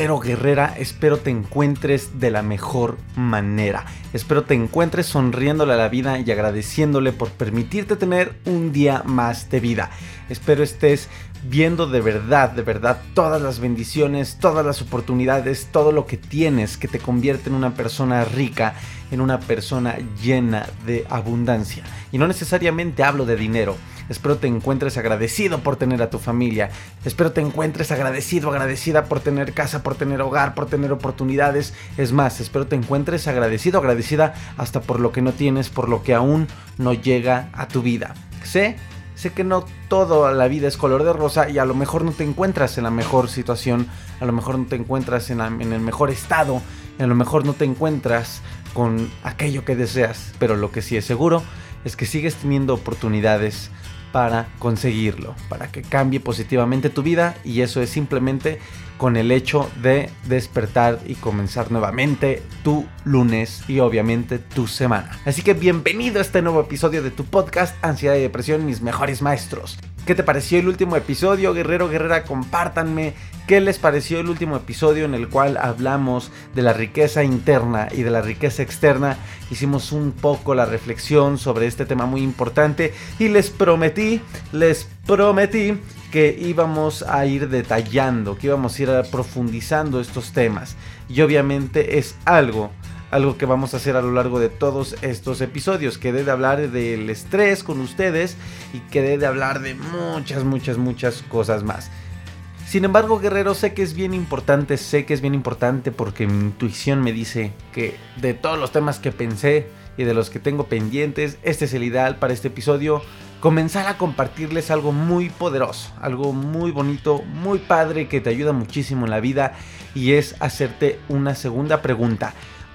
Guerrero, guerrera, espero te encuentres de la mejor manera. Espero te encuentres sonriéndole a la vida y agradeciéndole por permitirte tener un día más de vida. Espero estés viendo de verdad, de verdad todas las bendiciones, todas las oportunidades, todo lo que tienes que te convierte en una persona rica, en una persona llena de abundancia. Y no necesariamente hablo de dinero. Espero te encuentres agradecido por tener a tu familia. Espero te encuentres agradecido, agradecida por tener casa, por tener hogar, por tener oportunidades. Es más, espero te encuentres agradecido, agradecida hasta por lo que no tienes, por lo que aún no llega a tu vida. Sé Sé que no toda la vida es color de rosa y a lo mejor no te encuentras en la mejor situación, a lo mejor no te encuentras en, en, el mejor estado, a lo mejor no te encuentras con aquello que deseas, pero lo que sí es seguro es que sigues teniendo oportunidades para conseguirlo, para que cambie positivamente tu vida y eso es simplemente con el hecho de despertar y comenzar nuevamente tu lunes y obviamente tu semana. Así que bienvenido a este nuevo episodio de tu podcast Ansiedad y Depresión, mis mejores maestros. ¿Qué te pareció el último episodio, guerrero, guerrera? Compártanme qué les pareció el último episodio en el cual hablamos de la riqueza interna y de la riqueza externa. Hicimos un poco la reflexión sobre este tema muy importante y les prometí, les prometí que íbamos a ir detallando, que íbamos a ir profundizando estos temas. Y obviamente es algo algo que vamos a hacer a lo largo de todos estos episodios. Quedé de hablar del estrés con ustedes y quedé de hablar de muchas, muchas, muchas cosas más. Sin embargo, guerrero, sé que es bien importante, sé que es bien importante porque mi intuición me dice que de todos los temas que pensé y de los que tengo pendientes, este es el ideal para este episodio. Comenzar a compartirles algo muy poderoso, algo muy bonito, muy padre que te ayuda muchísimo en la vida y es hacerte una segunda pregunta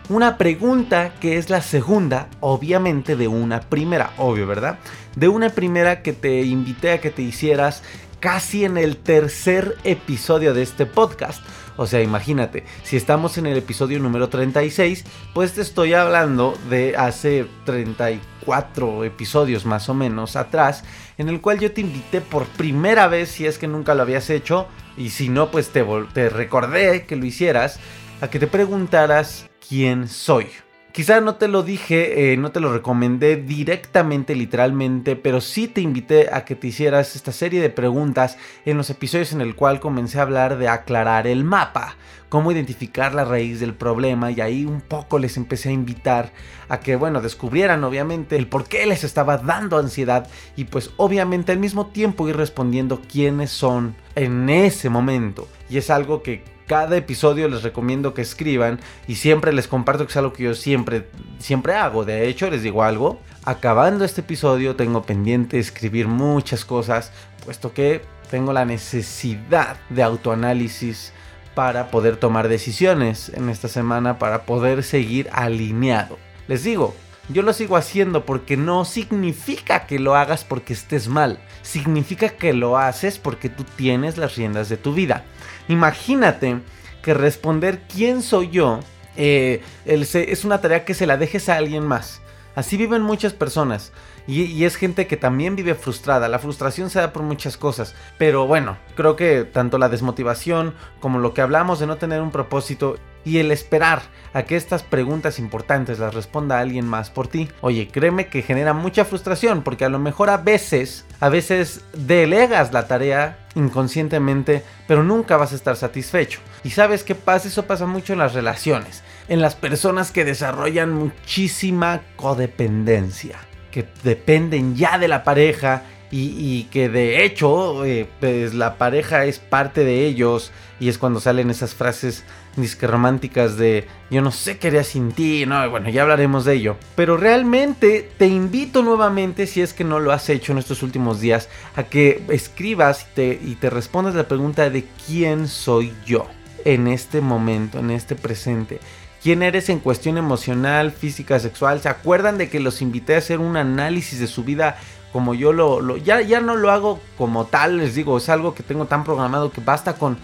una pregunta que es la segunda, obviamente, de una primera, obvio, ¿verdad? De una primera que te invité a que te hicieras casi en el tercer episodio de este podcast. O sea, imagínate, si estamos en el episodio número 36, pues te estoy hablando de hace 34 episodios más o menos atrás, en el cual yo te invité por primera vez, si es que nunca lo habías hecho, y si no, pues te, te recordé que lo hicieras, a que te preguntaras quién soy. Quizá no te lo dije, eh, no te lo recomendé directamente, literalmente, pero sí te invité a que te hicieras esta serie de preguntas en los episodios en el cual comencé a hablar de aclarar el mapa, cómo identificar la raíz del problema y ahí un poco les empecé a invitar a que, bueno, descubrieran obviamente el por qué les estaba dando ansiedad y pues obviamente al mismo tiempo ir respondiendo quiénes son en ese momento. Y es algo que cada episodio les recomiendo que escriban y siempre les comparto que es algo que yo siempre, siempre hago. De hecho, les digo algo, acabando este episodio tengo pendiente escribir muchas cosas, puesto que tengo la necesidad de autoanálisis para poder tomar decisiones en esta semana, para poder seguir alineado. Les digo, yo lo sigo haciendo porque no significa que lo hagas porque estés mal, significa que lo haces porque tú tienes las riendas de tu vida. Imagínate que responder quién soy yo eh, es una tarea que se la dejes a alguien más. Así viven muchas personas. Y, es gente que también vive frustrada. La frustración se da por muchas cosas. Pero bueno, creo que tanto la desmotivación como lo que hablamos de no tener un propósito y el esperar a que estas preguntas importantes las responda alguien más por ti. Oye, créeme que genera mucha frustración porque a lo mejor a veces, a veces delegas la tarea inconscientemente, pero nunca vas a estar satisfecho. Y sabes qué pasa, eso pasa mucho en las relaciones, en las personas que desarrollan muchísima codependencia, que dependen ya de la pareja y, que de hecho eh, pues la pareja es parte de ellos y es cuando salen esas frases disque románticas de yo no sé qué haría sin ti, no, bueno, ya hablaremos de ello. Pero realmente te invito nuevamente, si es que no lo has hecho en estos últimos días, a que escribas y te, y te respondas la pregunta de quién soy yo en este momento, en este presente. ¿Quién eres en cuestión emocional, física, sexual? ¿Se acuerdan de que los invité a hacer un análisis de su vida como yo lo, ya, ya no lo hago como tal, les digo, es algo que tengo tan programado que basta con,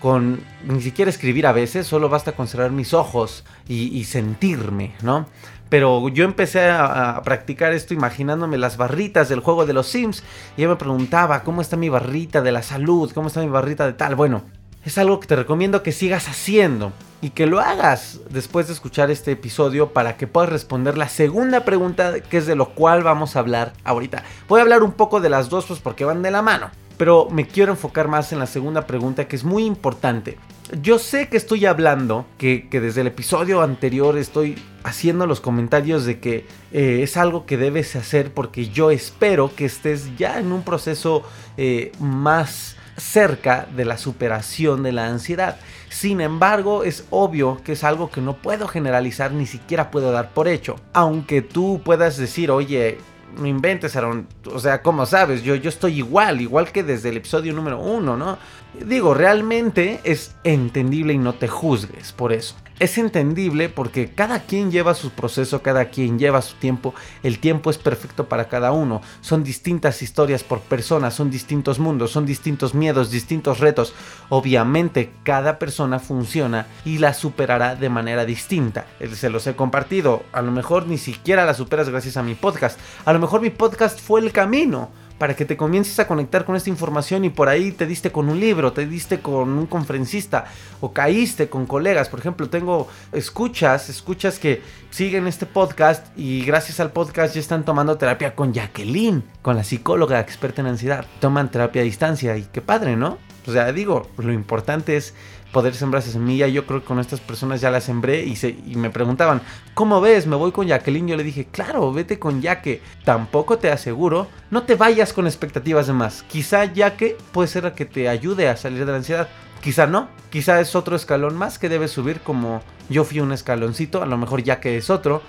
con ni siquiera escribir a veces, solo basta con cerrar mis ojos y, sentirme, ¿no? Pero yo empecé a, practicar esto imaginándome las barritas del juego de los Sims y yo me preguntaba, ¿cómo está mi barrita de la salud? ¿Cómo está mi barrita de tal? Bueno, es algo que te recomiendo que sigas haciendo y que lo hagas después de escuchar este episodio para que puedas responder la segunda pregunta que es de lo cual vamos a hablar ahorita. Voy a hablar un poco de las dos pues porque van de la mano, pero me quiero enfocar más en la segunda pregunta que es muy importante. Yo sé que estoy hablando, que, desde el episodio anterior estoy haciendo los comentarios de que eh, es algo que debes hacer porque yo espero que estés ya en un proceso eh, más cerca de la superación de la ansiedad. Sin embargo, es obvio que es algo que no puedo generalizar ni siquiera puedo dar por hecho. Aunque tú puedas decir, oye, no inventes, Aaron. O sea, como sabes, yo, yo estoy igual, igual que desde el episodio número uno, ¿no? Digo, realmente es entendible y no te juzgues por eso es entendible porque cada quien lleva su proceso, cada quien lleva su tiempo, el tiempo es perfecto para cada uno, son distintas historias por persona, son distintos mundos, son distintos miedos, distintos retos, obviamente cada persona funciona y la superará de manera distinta, se los he compartido, a lo mejor ni siquiera la superas gracias a mi podcast, a lo mejor mi podcast fue el camino, para que te comiences a conectar con esta información y por ahí te diste con un libro, te diste con un conferencista o caíste con colegas. Por ejemplo, tengo escuchas, escuchas que siguen este podcast y gracias al podcast ya están tomando terapia con Jacqueline, con la psicóloga experta en ansiedad. Toman terapia a distancia y qué padre, ¿no? O sea, digo, lo importante es poder sembrar esa semilla. Yo creo que con estas personas ya la sembré y, se, y me preguntaban, ¿cómo ves? ¿Me voy con Jacqueline? Yo le dije, claro, vete con Jaque. Tampoco te aseguro, no te vayas con expectativas de más. Quizá Jaque puede ser la que te ayude a salir de la ansiedad. Quizá no, quizá es otro escalón más que debes subir como yo fui un escaloncito, a lo mejor Jaque es otro.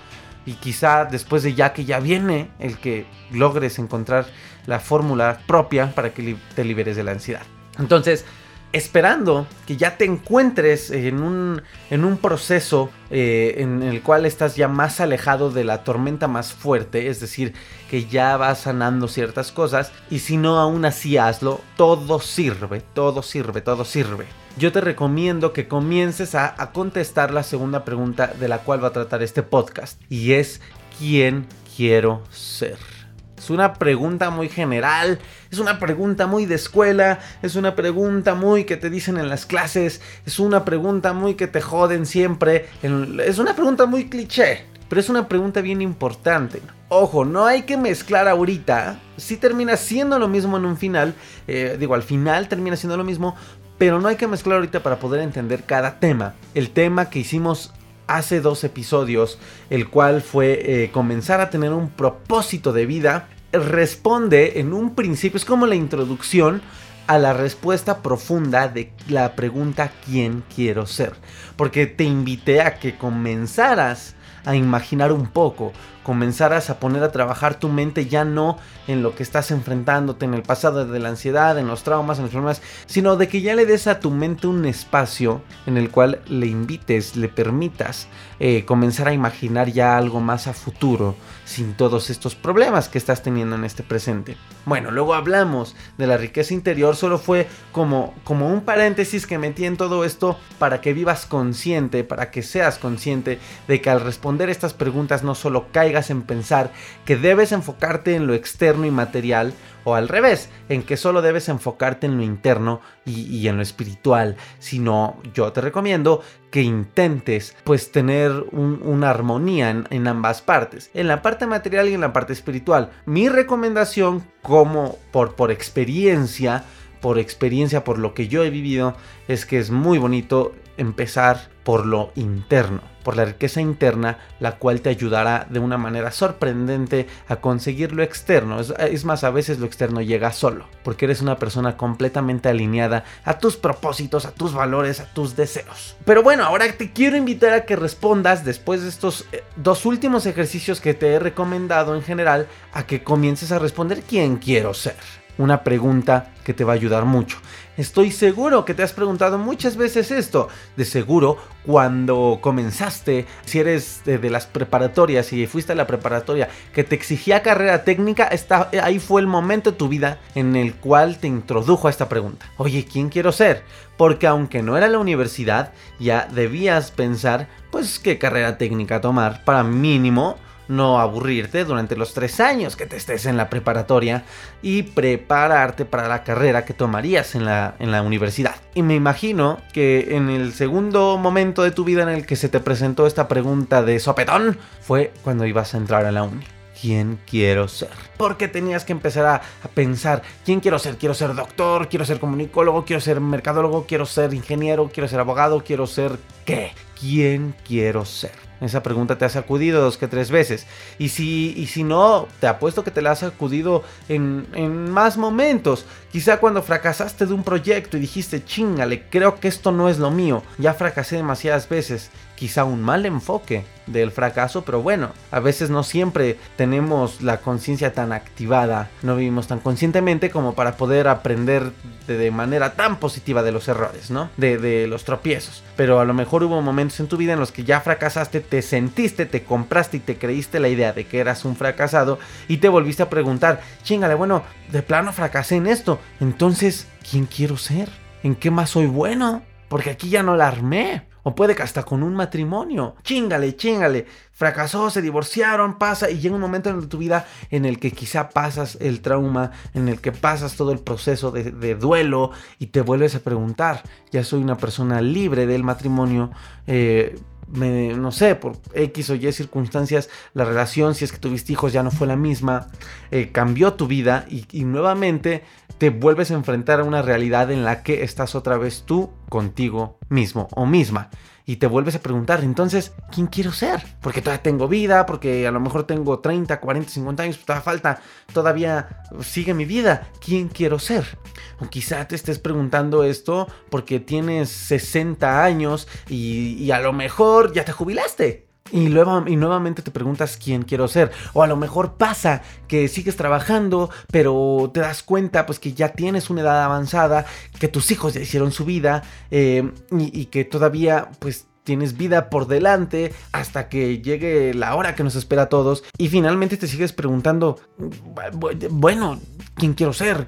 Y quizá después de Jaque ya viene el que logres encontrar la fórmula propia para que te liberes de la ansiedad. Entonces, esperando que ya te encuentres en un, en un proceso eh, en el cual estás ya más alejado de la tormenta más fuerte, es decir, que ya vas sanando ciertas cosas y si no aún así hazlo, todo sirve, todo sirve, todo sirve. Yo te recomiendo que comiences a, a contestar la segunda pregunta de la cual va a tratar este podcast y es ¿quién quiero ser? Es una pregunta muy general, es una pregunta muy de escuela, es una pregunta muy que te dicen en las clases, es una pregunta muy que te joden siempre, es una pregunta muy cliché, pero es una pregunta bien importante. Ojo, no hay que mezclar ahorita, si termina siendo lo mismo en un final, eh, digo, al final termina siendo lo mismo, pero no hay que mezclar ahorita para poder entender cada tema. El tema que hicimos hace dos episodios, el cual fue eh, comenzar a tener un propósito de vida, responde en un principio, es como la introducción a la respuesta profunda de la pregunta ¿quién quiero ser? Porque te invité a que comenzaras a imaginar un poco, comenzaras a poner a trabajar tu mente ya no en lo que estás enfrentándote en el pasado de la ansiedad, en los traumas, en los problemas, sino de que ya le des a tu mente un espacio en el cual le invites, le permitas eh, comenzar a imaginar ya algo más a futuro sin todos estos problemas que estás teniendo en este presente. Bueno, luego hablamos de la riqueza interior, solo fue como, como un paréntesis que metí en todo esto para que vivas consciente, para que seas consciente de que al responder estas preguntas no solo caigas en pensar que debes enfocarte en lo externo y material o al revés, en que solo debes enfocarte en lo interno y, en lo espiritual, sino yo te recomiendo que intentes pues tener una armonía en, en, ambas partes, en la parte material y en la parte espiritual. Mi recomendación como por, por experiencia, por experiencia, por lo que yo he vivido, es que es muy bonito empezar por lo interno, por la riqueza interna, la cual te ayudará de una manera sorprendente a conseguir lo externo. Es, más, a veces lo externo llega solo, porque eres una persona completamente alineada a tus propósitos, a tus valores, a tus deseos. Pero bueno, ahora te quiero invitar a que respondas después de estos eh, dos últimos ejercicios que te he recomendado en general, a que comiences a responder quién quiero ser una pregunta que te va a ayudar mucho. Estoy seguro que te has preguntado muchas veces esto. De seguro, cuando comenzaste, si eres de, las preparatorias y fuiste a la preparatoria que te exigía carrera técnica, está, ahí fue el momento de tu vida en el cual te introdujo a esta pregunta. Oye, ¿quién quiero ser? Porque aunque no era la universidad, ya debías pensar, pues, qué carrera técnica tomar para mínimo no aburrirte durante los tres años que te estés en la preparatoria y prepararte para la carrera que tomarías en la, en la universidad. Y me imagino que en el segundo momento de tu vida en el que se te presentó esta pregunta de sopetón fue cuando ibas a entrar a la uni. ¿Quién quiero ser? Porque tenías que empezar a, pensar, ¿quién quiero ser? Quiero ser doctor, quiero ser comunicólogo, quiero ser mercadólogo, quiero ser ingeniero, quiero ser abogado, quiero ser qué? ¿Quién quiero ser? Esa pregunta te ha sacudido dos que tres veces. Y si, y si no, te apuesto que te la has sacudido en, en más momentos. Quizá cuando fracasaste de un proyecto y dijiste, chingale, creo que esto no es lo mío. Ya fracasé demasiadas veces quizá un mal enfoque del fracaso, pero bueno, a veces no siempre tenemos la conciencia tan activada, no vivimos tan conscientemente como para poder aprender de, manera tan positiva de los errores, ¿no? De, de, los tropiezos. Pero a lo mejor hubo momentos en tu vida en los que ya fracasaste, te sentiste, te compraste y te creíste la idea de que eras un fracasado y te volviste a preguntar, chingale, bueno, de plano fracasé en esto, entonces, ¿quién quiero ser? ¿En qué más soy bueno? Porque aquí ya no la armé. O puede que hasta con un matrimonio. Chingale, chingale. Fracasó, se divorciaron, pasa y llega un momento en tu vida en el que quizá pasas el trauma, en el que pasas todo el proceso de, duelo y te vuelves a preguntar, ya soy una persona libre del matrimonio, eh, no sé, por X o Y circunstancias, la relación, si es que tuviste hijos, ya no fue la misma, eh, cambió tu vida y, nuevamente te vuelves a enfrentar a una realidad en la que estás otra vez tú contigo mismo o misma y te vuelves a preguntar, entonces, ¿quién quiero ser? Porque todavía tengo vida, porque a lo mejor tengo 30, 40, 50 años, todavía falta, todavía sigue mi vida, ¿quién quiero ser? O quizá te estés preguntando esto porque tienes 60 años y, y a lo mejor ya te jubilaste. Y, luego, y nuevamente te preguntas quién quiero ser. O a lo mejor pasa que sigues trabajando, pero te das cuenta pues que ya tienes una edad avanzada, que tus hijos ya hicieron su vida eh, y, y, que todavía pues tienes vida por delante hasta que llegue la hora que nos espera a todos y finalmente te sigues preguntando, bueno, ¿quién quiero ser?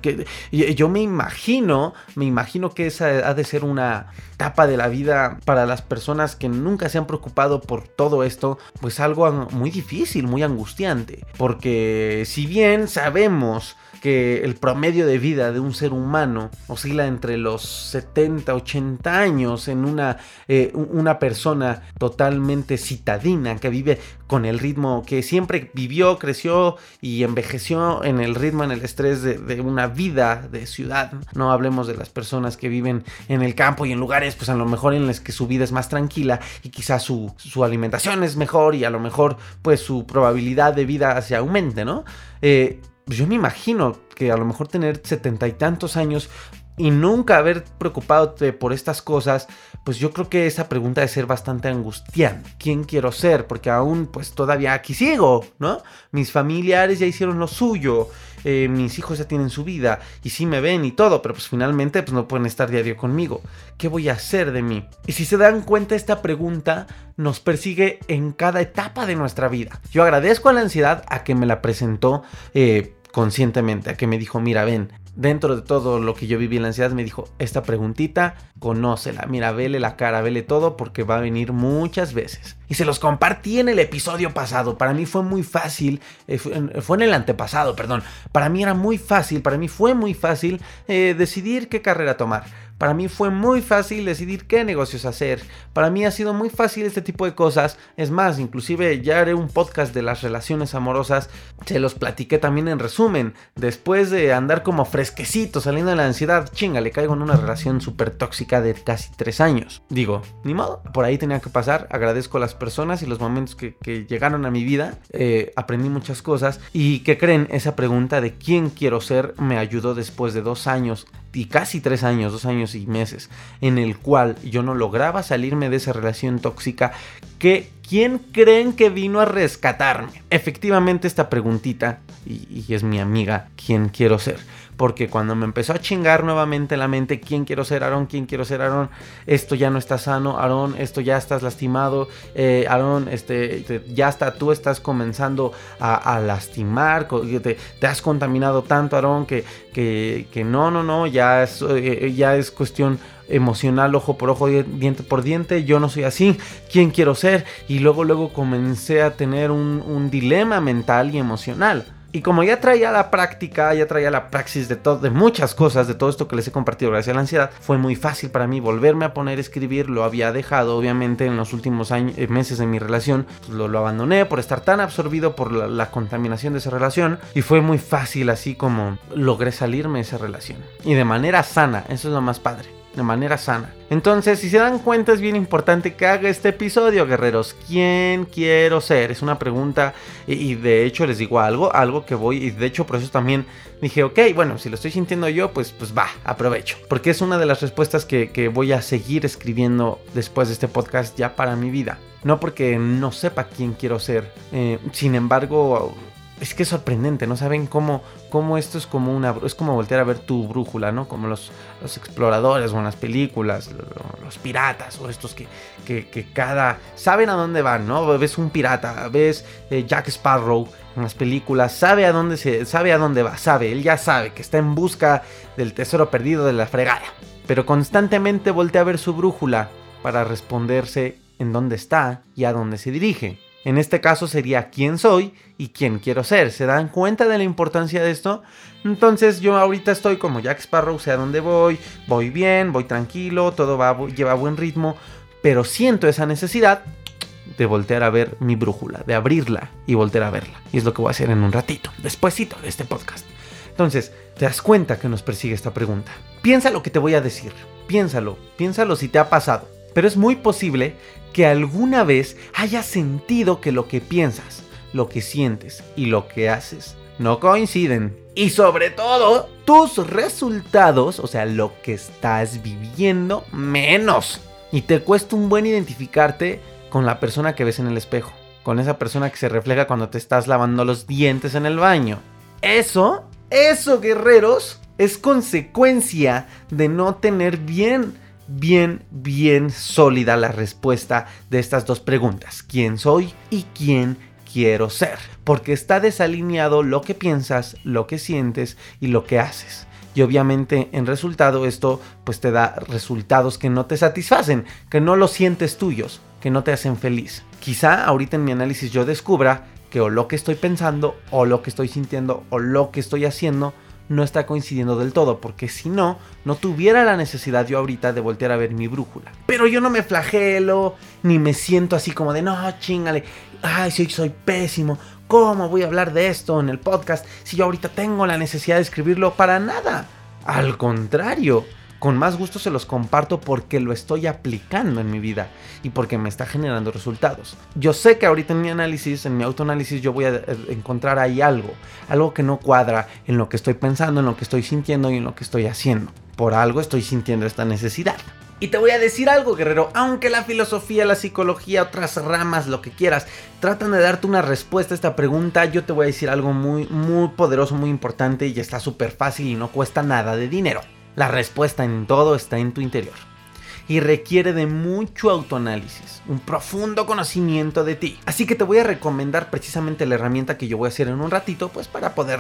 Yo me imagino, me imagino que esa ha de ser una etapa de la vida para las personas que nunca se han preocupado por todo esto, pues algo muy difícil, muy angustiante, porque si bien sabemos que el promedio de vida de un ser humano oscila entre los 70, 80 años en una, eh, una persona totalmente citadina que vive con el ritmo que siempre vivió, creció y envejeció en el ritmo, en el estrés de, una vida de ciudad. No hablemos de las personas que viven en el campo y en lugares, pues a lo mejor en los que su vida es más tranquila y quizás su, su alimentación es mejor y a lo mejor pues su probabilidad de vida se aumente, ¿no? Eh, pues yo me imagino que a lo mejor tener setenta y tantos años y nunca haber preocupado por estas cosas, pues yo creo que esa pregunta debe ser bastante angustiante. ¿Quién quiero ser? Porque aún pues todavía aquí sigo, ¿no? Mis familiares ya hicieron lo suyo, eh, mis hijos ya tienen su vida y sí me ven y todo, pero pues finalmente pues no pueden estar diario conmigo. ¿Qué voy a hacer de mí? Y si se dan cuenta esta pregunta nos persigue en cada etapa de nuestra vida. Yo agradezco a la ansiedad a que me la presentó. Eh, conscientemente, a que me dijo, mira, ven, dentro de todo lo que yo viví en la ansiedad, me dijo, esta preguntita, conócela, mira, vele la cara, vele todo, porque va a venir muchas veces. Y se los compartí en el episodio pasado. Para mí fue muy fácil, eh, fue, en el antepasado, perdón. Para mí era muy fácil, para mí fue muy fácil eh, decidir qué carrera tomar. Para mí fue muy fácil decidir qué negocios hacer. Para mí ha sido muy fácil este tipo de cosas. Es más, inclusive ya haré un podcast de las relaciones amorosas. Se los platiqué también en resumen. Después de andar como fresquecito saliendo de la ansiedad, chinga, le caigo en una relación súper tóxica de casi tres años. Digo, ni modo, por ahí tenía que pasar. Agradezco a las personas y los momentos que, llegaron a mi vida. Eh, aprendí muchas cosas. Y que creen, esa pregunta de quién quiero ser me ayudó después de dos años y casi tres años, dos años y meses, en el cual yo no lograba salirme de esa relación tóxica, que ¿quién creen que vino a rescatarme? Efectivamente esta preguntita, y, y es mi amiga, ¿quién quiero ser? Porque cuando me empezó a chingar nuevamente la mente, ¿quién quiero ser Aarón? ¿Quién quiero ser Aarón? Esto ya no está sano, Aarón, esto ya estás lastimado, eh, Aarón, este, ya está, tú estás comenzando a, lastimar, te, te, has contaminado tanto, Aarón, que, que, no, no, no, ya es, eh, ya es cuestión emocional, ojo por ojo, diente por diente, yo no soy así, ¿quién quiero ser? Y luego, luego comencé a tener un dilema mental y emocional. Y como ya traía la práctica, ya traía la praxis de, de muchas cosas, de todo esto que les he compartido gracias a la ansiedad, fue muy fácil para mí volverme a poner a escribir. Lo había dejado, obviamente, en los últimos eh, meses de mi relación. Pues, lo, lo, abandoné por estar tan absorbido por la, la, contaminación de esa relación. Y fue muy fácil, así como logré salirme de esa relación. Y de manera sana, eso es lo más padre de manera sana. Entonces, si se dan cuenta, es bien importante que haga este episodio, guerreros. ¿Quién quiero ser? Es una pregunta y, de hecho les digo algo, algo que voy, y de hecho por eso también dije, ok, bueno, si lo estoy sintiendo yo, pues, pues va, aprovecho. Porque es una de las respuestas que, voy a seguir escribiendo después de este podcast ya para mi vida. No porque no sepa quién quiero ser. Eh, sin embargo, es que es sorprendente, ¿no? Saben cómo, cómo esto es como una. Es como voltear a ver tu brújula, ¿no? Como los, los exploradores o en las películas, los, piratas o estos que, que, cada. Saben a dónde van, ¿no? Ves un pirata, ves eh, Jack Sparrow en las películas, sabe a dónde se. sabe a dónde va, sabe, él ya sabe que está en busca del tesoro perdido de la fregada. Pero constantemente voltea a ver su brújula para responderse en dónde está y a dónde se dirige. En este caso sería quién soy y quién quiero ser. ¿Se dan cuenta de la importancia de esto? Entonces yo ahorita estoy como Jack Sparrow, sé a dónde voy, voy bien, voy tranquilo, todo va, lleva buen ritmo, pero siento esa necesidad de voltear a ver mi brújula, de abrirla y voltear a verla. Y es lo que voy a hacer en un ratito, despuésito de este podcast. Entonces, te das cuenta que nos persigue esta pregunta. Piensa lo que te voy a decir. Piénsalo, piénsalo si te ha pasado. Pero es muy posible que alguna vez hayas sentido que lo que piensas, lo que sientes y lo que haces no coinciden. Y sobre todo, tus resultados, o sea, lo que estás viviendo, menos. Y te cuesta un buen identificarte con la persona que ves en el espejo, con esa persona que se refleja cuando te estás lavando los dientes en el baño. Eso, eso, guerreros, es consecuencia de no tener bien bien, bien sólida la respuesta de estas dos preguntas. ¿Quién soy y quién quiero ser? Porque está desalineado lo que piensas, lo que sientes y lo que haces. Y obviamente en resultado esto pues te da resultados que no te satisfacen, que no los sientes tuyos, que no te hacen feliz. Quizá ahorita en mi análisis yo descubra que o lo que estoy pensando o lo que estoy sintiendo o lo que estoy haciendo no está coincidiendo del todo, porque si no, no tuviera la necesidad yo ahorita de voltear a ver mi brújula. Pero yo no me flagelo, ni me siento así como de, no, chingale, ay, soy, soy pésimo, ¿cómo voy a hablar de esto en el podcast si yo ahorita tengo la necesidad de escribirlo? Para nada. Al contrario, con más gusto se los comparto porque lo estoy aplicando en mi vida y porque me está generando resultados. Yo sé que ahorita en mi análisis, en mi autoanálisis, yo voy a eh, encontrar ahí algo, algo que no cuadra en lo que estoy pensando, en lo que estoy sintiendo y en lo que estoy haciendo. Por algo estoy sintiendo esta necesidad. Y te voy a decir algo, guerrero, aunque la filosofía, la psicología, otras ramas, lo que quieras, tratan de darte una respuesta a esta pregunta, yo te voy a decir algo muy, muy poderoso, muy importante y está súper fácil y no cuesta nada de dinero. La respuesta en todo está en tu interior. y requiere de mucho autoanálisis, un profundo conocimiento de ti. Así que te voy a recomendar precisamente la herramienta que yo voy a hacer en un ratito, pues para poder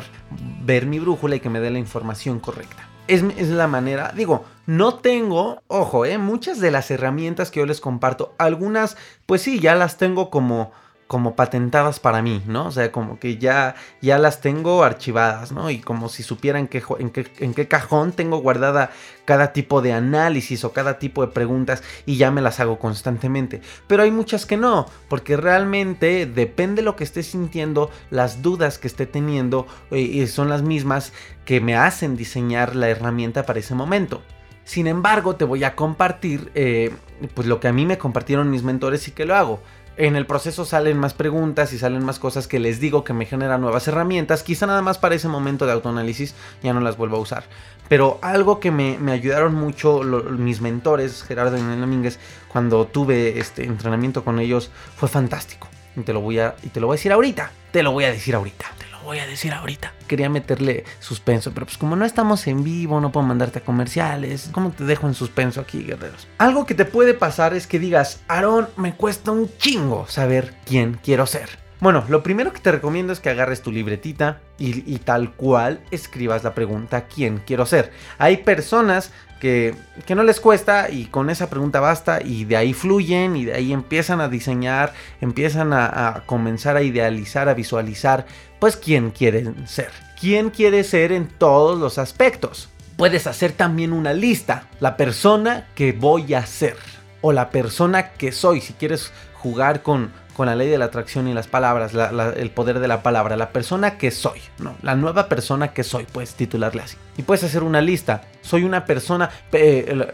ver mi brújula y que me dé la información correcta. Es, la manera, digo, no tengo, ojo, eh, muchas de las herramientas que yo les comparto, algunas, pues sí, ya las tengo como como patentadas para mí, ¿no? O sea, como que ya, ya las tengo archivadas, ¿no? Y como si supieran qué, en, qué, cajón tengo guardada cada tipo de análisis o cada tipo de preguntas y ya me las hago constantemente. Pero hay muchas que no, porque realmente depende de lo que esté sintiendo, las dudas que esté teniendo eh, son las mismas que me hacen diseñar la herramienta para ese momento. Sin embargo, te voy a compartir eh, pues lo que a mí me compartieron mis mentores y que lo hago en el proceso salen más preguntas y salen más cosas que les digo que me generan nuevas herramientas. Quizá nada más para ese momento de autoanálisis ya no las vuelvo a usar. Pero algo que me, ayudaron mucho mis mentores, Gerardo y Domínguez, cuando tuve este entrenamiento con ellos, fue fantástico. Y te lo voy a, y te lo voy a decir ahorita. Te lo voy a decir ahorita voy a decir ahorita. Quería meterle suspenso, pero pues como no estamos en vivo, no puedo mandarte a comerciales. ¿Cómo te dejo en suspenso aquí, guerreros? Algo que te puede pasar es que digas, Aaron, me cuesta un chingo saber quién quiero ser. Bueno, lo primero que te recomiendo es que agarres tu libretita y, tal cual escribas la pregunta ¿quién quiero ser? Hay personas que, no les cuesta y con esa pregunta basta y de ahí fluyen y de ahí empiezan a diseñar, empiezan a, comenzar a idealizar, a visualizar, pues quién quieren ser. ¿Quién quiere ser en todos los aspectos? Puedes hacer también una lista, la persona que voy a ser o la persona que soy, si quieres jugar con, con la ley de la atracción y las palabras, el poder de la palabra, la persona que soy. La nueva persona que soy, puedes titularle así. Y puedes hacer una lista. Soy una persona,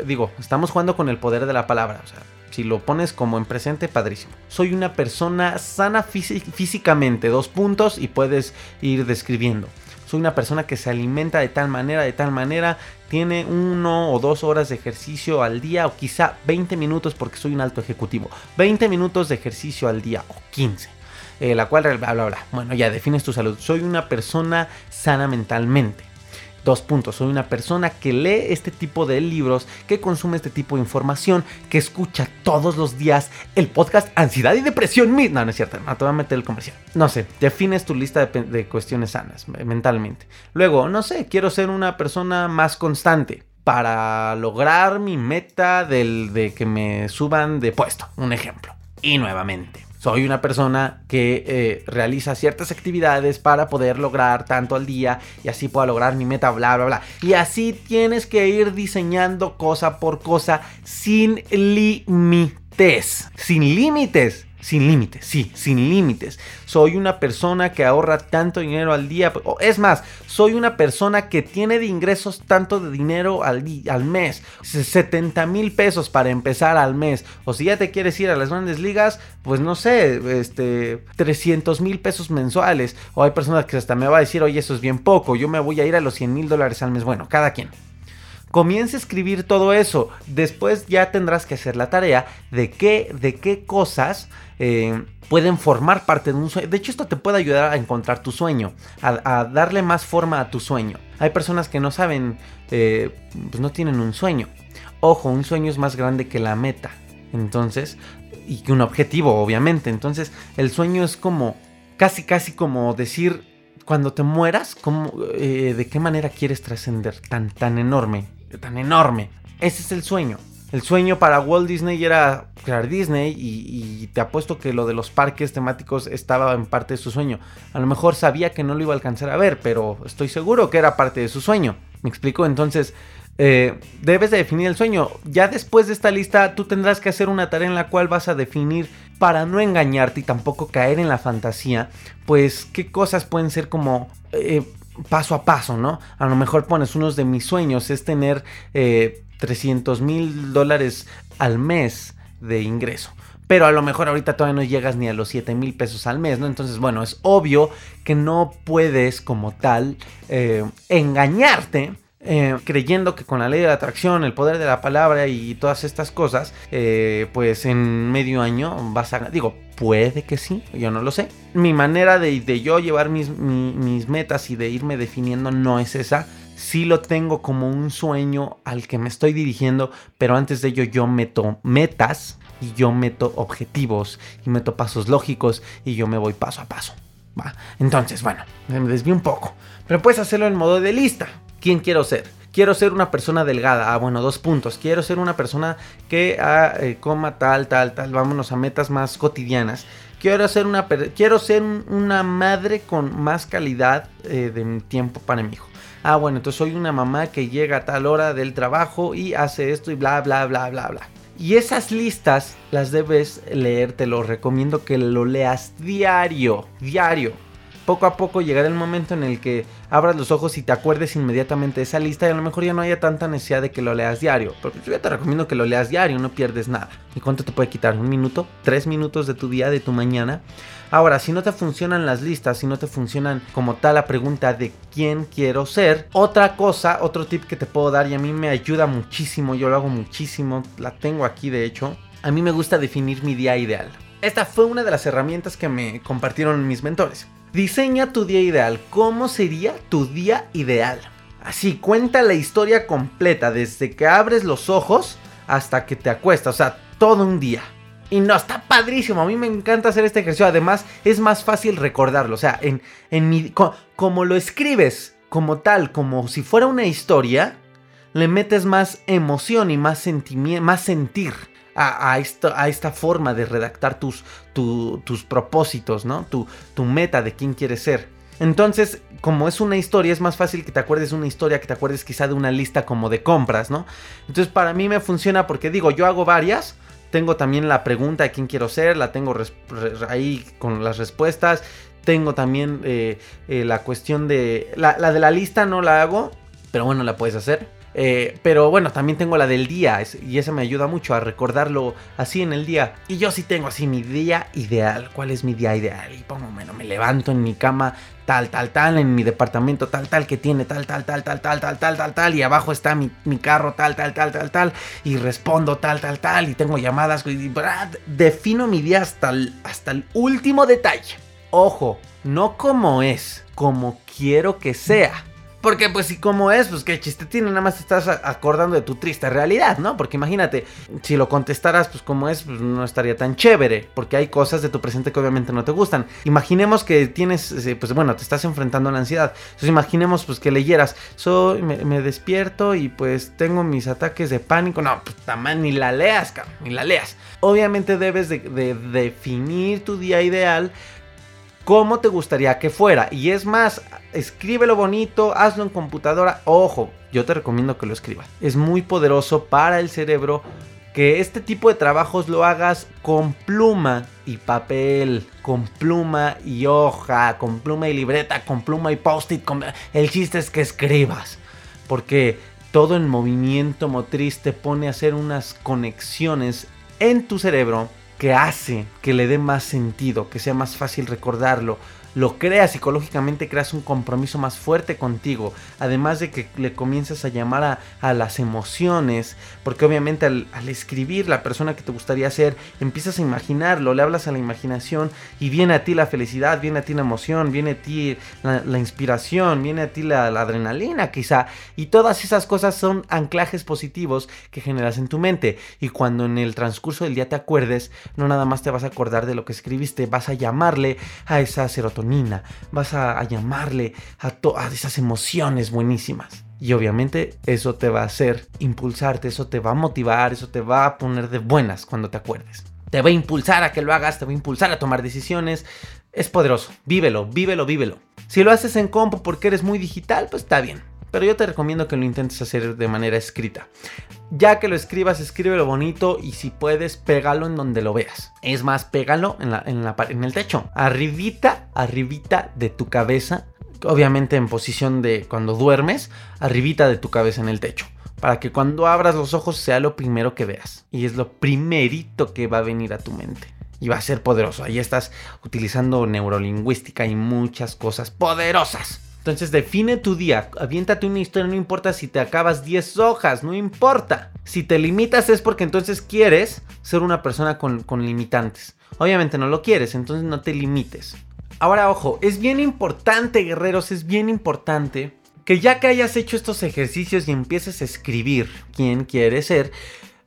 digo, estamos jugando con el poder de la palabra, o sea, si lo pones como en presente, padrísimo. Soy una persona sana físicamente, dos puntos y puedes ir describiendo soy una persona que se alimenta de tal manera, de tal manera, tiene uno o dos horas de ejercicio al día o quizá 20 minutos porque soy un alto ejecutivo. 20 minutos de ejercicio al día o 15. Eh, la cual, bla, bla, bla. Bueno, ya defines tu salud. Soy una persona sana mentalmente. Dos puntos, soy una persona que lee este tipo de libros, que consume este tipo de información, que escucha todos los días el podcast Ansiedad y Depresión. No, no es cierto, no te voy a meter el comercial. No sé, defines tu lista de, cuestiones sanas mentalmente. Luego, no sé, quiero ser una persona más constante para lograr mi meta del, de que me suban de puesto, un ejemplo. Y nuevamente, soy una persona que eh, realiza ciertas actividades para poder lograr tanto al día y así pueda lograr mi meta, bla, bla, bla. Y así tienes que ir diseñando cosa por cosa sin límites. Sin límites. Sin límites, sí, sin límites. Soy una persona que ahorra tanto dinero al día. Es más, soy una persona que tiene de ingresos tanto de dinero al, al mes. 70 mil pesos para empezar al mes. O si ya te quieres ir a las grandes ligas, pues no sé, este, 300 mil pesos mensuales. O hay personas que hasta me va a decir, oye, eso es bien poco. Yo me voy a ir a los 100 mil dólares al mes. Bueno, cada quien. Comienza a escribir todo eso. Después ya tendrás que hacer la tarea de qué, de qué cosas eh, pueden formar parte de un sueño. De hecho, esto te puede ayudar a encontrar tu sueño, a, darle más forma a tu sueño. Hay personas que no saben, eh, pues no tienen un sueño. Ojo, un sueño es más grande que la meta. Entonces, y que un objetivo, obviamente. Entonces, el sueño es como, casi, casi como decir, cuando te mueras, eh, ¿de qué manera quieres trascender tan, tan enorme? Tan enorme. Ese es el sueño. El sueño para Walt Disney era crear Disney y, te apuesto que lo de los parques temáticos estaba en parte de su sueño. A lo mejor sabía que no lo iba a alcanzar a ver, pero estoy seguro que era parte de su sueño. ¿Me explico? Entonces, eh, debes de definir el sueño. Ya después de esta lista, tú tendrás que hacer una tarea en la cual vas a definir, para no engañarte y tampoco caer en la fantasía, pues qué cosas pueden ser como... Eh, paso a paso, ¿no? A lo mejor pones unos de mis sueños, es tener eh, 300 mil dólares al mes de ingreso. Pero a lo mejor ahorita todavía no llegas ni a los 7 mil pesos al mes, ¿no? Entonces, bueno, es obvio que no puedes como tal eh, engañarte. Eh, creyendo que con la ley de la atracción, el poder de la palabra y todas estas cosas, eh, pues en medio año vas a... Digo, puede que sí, yo no lo sé. Mi manera de, yo llevar mis, mis metas y de irme definiendo no es esa sí lo tengo como un sueño al que me estoy dirigiendo, pero antes de ello yo meto metas y yo meto objetivos y meto pasos lógicos y yo me voy paso a paso. ¿va? Entonces, bueno, me desvío un poco, pero puedes hacerlo en modo de lista. ¿Quién quiero ser? Quiero ser una persona delgada. Ah, bueno, dos puntos. Quiero ser una persona que ah, eh, coma tal, tal, tal. Vámonos a metas más cotidianas. Quiero ser una, quiero ser una madre con más calidad eh, de tiempo para mi hijo. Ah, bueno, entonces soy una mamá que llega a tal hora del trabajo y hace esto y bla, bla, bla, bla, bla. Y esas listas las debes leer, te lo recomiendo que lo leas diario, diario poco a poco llegará el momento en el que abras los ojos y te acuerdes inmediatamente de esa lista y a lo mejor ya no haya tanta necesidad de que lo leas diario. Porque yo te recomiendo que lo leas diario, no pierdes nada. ¿Y cuánto te puede quitar? ¿Un minuto? ¿Tres minutos de tu día, de tu mañana? Ahora, si no te funcionan las listas, si no te funcionan como tal la pregunta de quién quiero ser, otra cosa, otro tip que te puedo dar y a mí me ayuda muchísimo, yo lo hago muchísimo, la tengo aquí de hecho, a mí me gusta definir mi día ideal. Esta fue una de las herramientas que me compartieron mis mentores. Diseña tu día ideal. ¿Cómo sería tu día ideal? Así, cuenta la historia completa, desde que abres los ojos hasta que te acuestas, o sea, todo un día. Y no, está padrísimo, a mí me encanta hacer este ejercicio, además es más fácil recordarlo, o sea, en, en mi, como lo escribes como tal, como si fuera una historia, le metes más emoción y más más sentir a, a esta forma de redactar tus, tus propósitos, ¿no? Tu, tu meta de quién quieres ser. Entonces, como es una historia, es más fácil que te acuerdes de una historia, que te acuerdes quizá de una lista como de compras, ¿no? Entonces, para mí me funciona porque digo, yo hago varias. Tengo también la pregunta de quién quiero ser, la tengo ahí con las respuestas. Tengo también eh, eh, la cuestión de... La, la de la lista no la hago, pero bueno, la puedes hacer. Eh, pero bueno, también tengo la del día y esa me ayuda mucho a recordarlo así en el día. Y yo sí tengo así mi día ideal. ¿Cuál es mi día ideal? Y pongo, bueno, me levanto en mi cama tal, tal, tal, en mi departamento tal, tal, que tiene tal, tal, tal, tal, tal, tal, tal, tal, tal, y abajo está mi, carro tal, tal, tal, tal, tal, y respondo tal, tal, tal, y tengo llamadas, y defino mi día hasta hasta el último detalle. Ojo, no como es, como quiero que sea. Porque pues si como es, pues qué chiste tiene, nada más te estás acordando de tu triste realidad, ¿no? Porque imagínate, si lo contestaras pues como es, pues no estaría tan chévere, porque hay cosas de tu presente que obviamente no te gustan. Imaginemos que tienes, eh, pues bueno, te estás enfrentando a la ansiedad. Entonces imaginemos pues que leyeras, soy, me, despierto y pues tengo mis ataques de pánico. No, pues tamán, ni la leas, cabrón, ni la leas. Obviamente debes de definir tu día ideal cómo te gustaría que fuera. Y es más, escríbelo bonito, hazlo en computadora. Ojo, yo te recomiendo que lo escribas. Es muy poderoso para el cerebro que este tipo de trabajos lo hagas con pluma y papel, con pluma y hoja, con pluma y libreta, con pluma y post-it. El chiste es que escribas. Porque todo en movimiento motriz te pone a hacer unas conexiones en tu cerebro que hace que le dé más sentido, que sea más fácil recordarlo, lo creas psicológicamente, creas un compromiso más fuerte contigo, además de que le comienzas a llamar a, las emociones, porque obviamente al, escribir la persona que te gustaría ser, empiezas a imaginarlo, le hablas a la imaginación y viene a ti la felicidad, viene a ti la emoción, viene a ti la, inspiración, viene a ti la, adrenalina quizá, y todas esas cosas son anclajes positivos que generas en tu mente, y cuando en el transcurso del día te acuerdes, no nada más te vas a acordar de lo que escribiste, vas a llamarle a esa serotonina, vas a, llamarle a, a esas emociones buenísimas. Y obviamente eso te va a hacer impulsarte, eso te va a motivar, eso te va a poner de buenas cuando te acuerdes. Te va a impulsar a que lo hagas, te va a impulsar a tomar decisiones. Es poderoso. Vívelo, vívelo, vívelo. Si lo haces en compu porque eres muy digital, pues está bien. Pero yo te recomiendo que lo intentes hacer de manera escrita. Ya que lo escribas, escríbelo bonito y si puedes, pégalo en donde lo veas. Es más, pégalo en, la, en, en el techo. Arribita, arribita de tu cabeza. Obviamente en posición de cuando duermes, arribita de tu cabeza en el techo. Para que cuando abras los ojos sea lo primero que veas. Y es lo primerito que va a venir a tu mente y va a ser poderoso. Ahí estás utilizando neurolingüística y muchas cosas poderosas. Entonces define tu día, aviéntate una historia, no importa si te acabas 10 hojas, no importa. Si te limitas es porque entonces quieres ser una persona con, limitantes. Obviamente no lo quieres, entonces no te limites. Ahora ojo, es bien importante guerreros, es bien importante que ya que hayas hecho estos ejercicios y empieces a escribir quién quieres ser,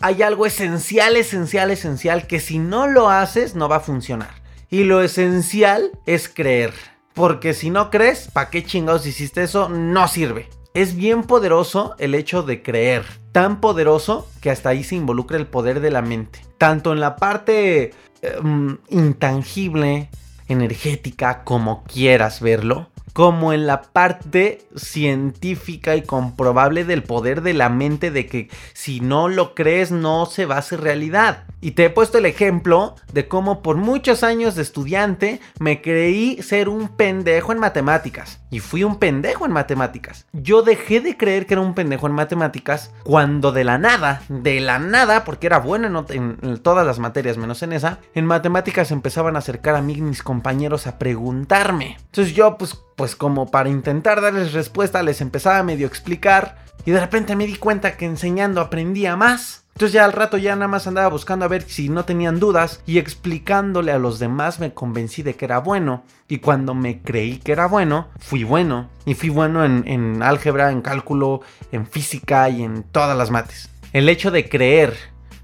hay algo esencial, esencial, esencial que si no lo haces no va a funcionar. Y lo esencial es creer. Porque si no crees, ¿para qué chingados hiciste eso? No sirve. Es bien poderoso el hecho de creer. Tan poderoso que hasta ahí se involucra el poder de la mente. Tanto en la parte em, intangible, energética, como quieras verlo como en la parte científica y comprobable del poder de la mente de que si no lo crees no se va a hacer realidad. Y te he puesto el ejemplo de cómo por muchos años de estudiante me creí ser un pendejo en matemáticas. Y fui un pendejo en matemáticas. Yo dejé de creer que era un pendejo en matemáticas cuando de la nada, de la nada, porque era bueno en, en todas las materias menos en esa, en matemáticas empezaban a acercar a mí mis compañeros a preguntarme. Entonces yo pues pues como para intentar darles respuesta les empezaba a medio explicar y de repente me di cuenta que enseñando aprendía más. Entonces ya al rato ya nada más andaba buscando a ver si no tenían dudas y explicándole a los demás me convencí de que era bueno. Y cuando me creí que era bueno, fui bueno. Y fui bueno en, álgebra, en cálculo, en física y en todas las mates. El hecho de creer.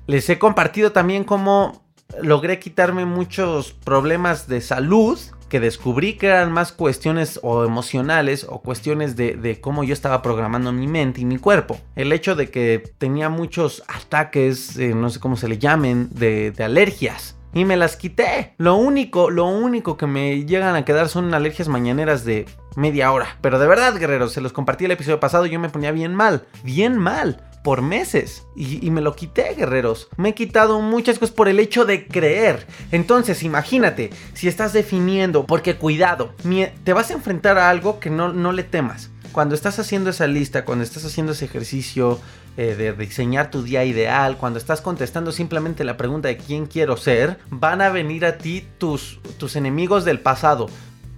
Les he compartido también cómo logré quitarme muchos problemas de salud que descubrí que eran más cuestiones o emocionales o cuestiones de, cómo yo estaba programando mi mente y mi cuerpo. El hecho de que tenía muchos ataques, eh, no sé cómo se le llamen, de, de alergias. Y me las quité. Lo único, lo único que me llegan a quedar son alergias mañaneras de media hora. Pero de verdad, guerreros, se los compartí el episodio pasado yo me ponía bien mal. Bien mal por meses. Y, me lo quité, guerreros. Me he quitado muchas cosas por el hecho de creer. Entonces, imagínate, si estás definiendo, porque cuidado, te vas a enfrentar a algo que no, no le temas. Cuando estás haciendo esa lista, cuando estás haciendo ese ejercicio eh, de diseñar tu día ideal, cuando estás contestando simplemente la pregunta de quién quiero ser, van a venir a ti tus, tus enemigos del pasado.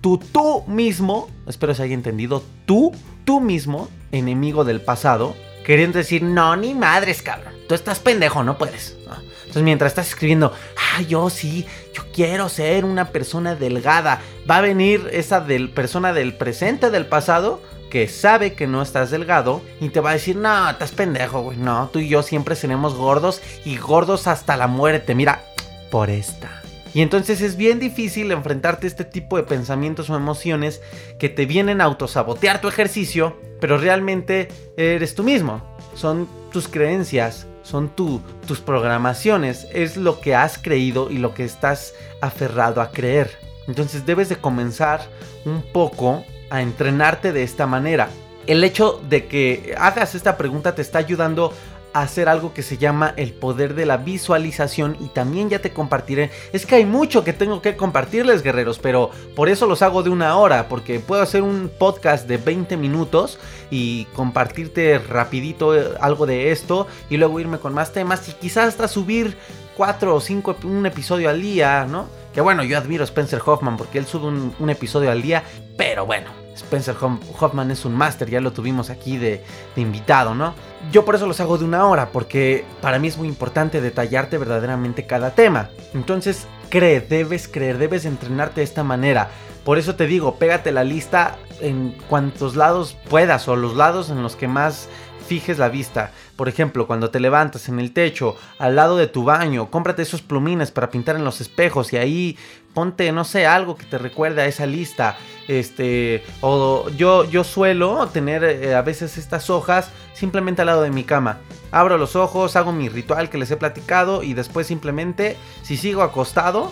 Tú, tú mismo, espero se haya entendido, tú, tú mismo, enemigo del pasado, queriendo decir, no, ni madres, cabrón. Tú estás pendejo, no puedes. Entonces, mientras estás escribiendo, ah, yo sí, yo quiero ser una persona delgada, va a venir esa del, persona del presente, del pasado, que sabe que no estás delgado y te va a decir, no, estás pendejo, güey. No, tú y yo siempre seremos gordos y gordos hasta la muerte. Mira, por esta. Y entonces es bien difícil enfrentarte a este tipo de pensamientos o emociones que te vienen a autosabotear tu ejercicio, pero realmente eres tú mismo. Son tus creencias, son tus programaciones, es lo que has creído y lo que estás aferrado a creer. Entonces debes de comenzar un poco a entrenarte de esta manera. El hecho de que hagas esta pregunta te está ayudando hacer algo que se llama el poder de la visualización y también ya te compartiré. Es que hay mucho que tengo que compartirles, guerreros, pero por eso los hago de una hora, porque puedo hacer un podcast de 20 minutos y compartirte rapidito eh, algo de esto y luego irme con más temas y quizás hasta subir 4 o 5 un episodio al día, ¿no? Que bueno, yo admiro a Spencer Hoffman porque él sube un episodio al día, pero bueno, Spencer Hoffman es un máster, ya lo tuvimos aquí de, invitado, ¿no? Yo por eso los hago de una hora, porque para mí es muy importante detallarte verdaderamente cada tema. Entonces, cree, debes creer, debes entrenarte de esta manera. Por eso te digo, pégate la lista en cuantos lados puedas o los lados en los que más fijes la vista. Por ejemplo, cuando te levantas en el techo, al lado de tu baño, cómprate esos plumines para pintar en los espejos y ahí ponte, no sé, algo que te recuerde a esa lista. Este, o yo, yo suelo tener eh, a veces estas hojas simplemente al lado de mi cama. Abro los ojos, hago mi ritual que les he platicado y después simplemente, si sigo acostado,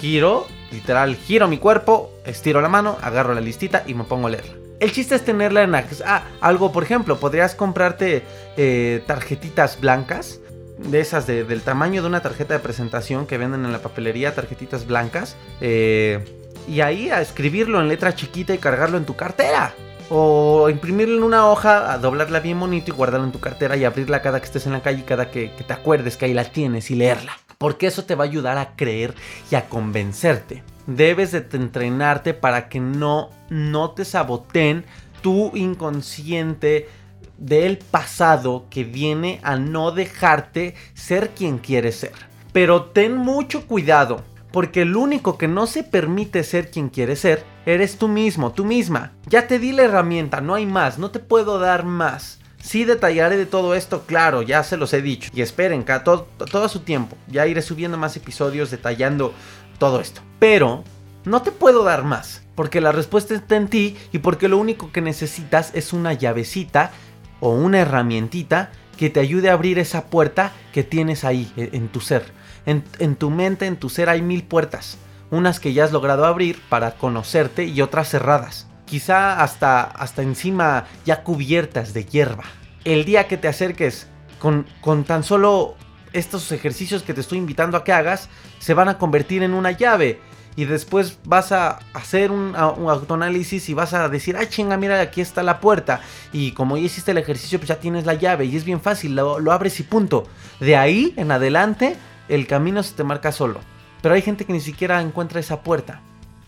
giro, literal, giro mi cuerpo, estiro la mano, agarro la listita y me pongo a leerla. El chiste es tenerla en ah, algo, por ejemplo, podrías comprarte eh, tarjetitas blancas, de esas del tamaño de una tarjeta de presentación que venden en la papelería, tarjetitas blancas, eh, y ahí a escribirlo en letra chiquita y cargarlo en tu cartera. O imprimirlo en una hoja, a doblarla bien bonito y guardarlo en tu cartera y abrirla cada que estés en la calle y cada que, que te acuerdes que ahí la tienes y leerla. Porque eso te va a ayudar a creer y a convencerte debes de entrenarte para que no, no te saboteen tu inconsciente del pasado que viene a no dejarte ser quien quieres ser. Pero ten mucho cuidado Porque el único que no se permite ser quien quiere ser, eres tú mismo, tú misma. Ya te di la herramienta, no hay más, no te puedo dar más. Sí detallaré de todo esto, claro, ya se los he dicho. Y esperen, cada todo, todo su tiempo. Ya iré subiendo más episodios detallando todo esto. Pero no te puedo dar más. Porque la respuesta está en ti y porque lo único que necesitas es una llavecita o una herramientita que te ayude a abrir esa puerta que tienes ahí e, en tu ser. En, tu mente, en tu ser hay mil puertas. Unas que ya has logrado abrir para conocerte y otras cerradas. Quizá hasta, hasta encima ya cubiertas de hierba. El día que te acerques con, con tan solo estos ejercicios que te estoy invitando a que hagas, se van a convertir en una llave y después vas a hacer un, autoanálisis y vas a decir, ay chinga, mira, aquí está la puerta. Y como ya hiciste el ejercicio, pues ya tienes la llave y es bien fácil, lo, lo abres y punto. De ahí en adelante, el camino se te marca solo. Pero hay gente que ni siquiera encuentra esa puerta.